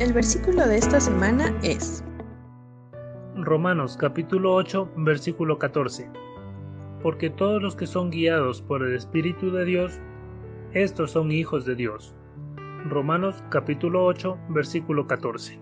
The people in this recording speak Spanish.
El versículo de esta semana es Romanos capítulo 8 versículo 14. Porque todos los que son guiados por el Espíritu de Dios, estos son hijos de Dios. Romanos capítulo 8 versículo 14.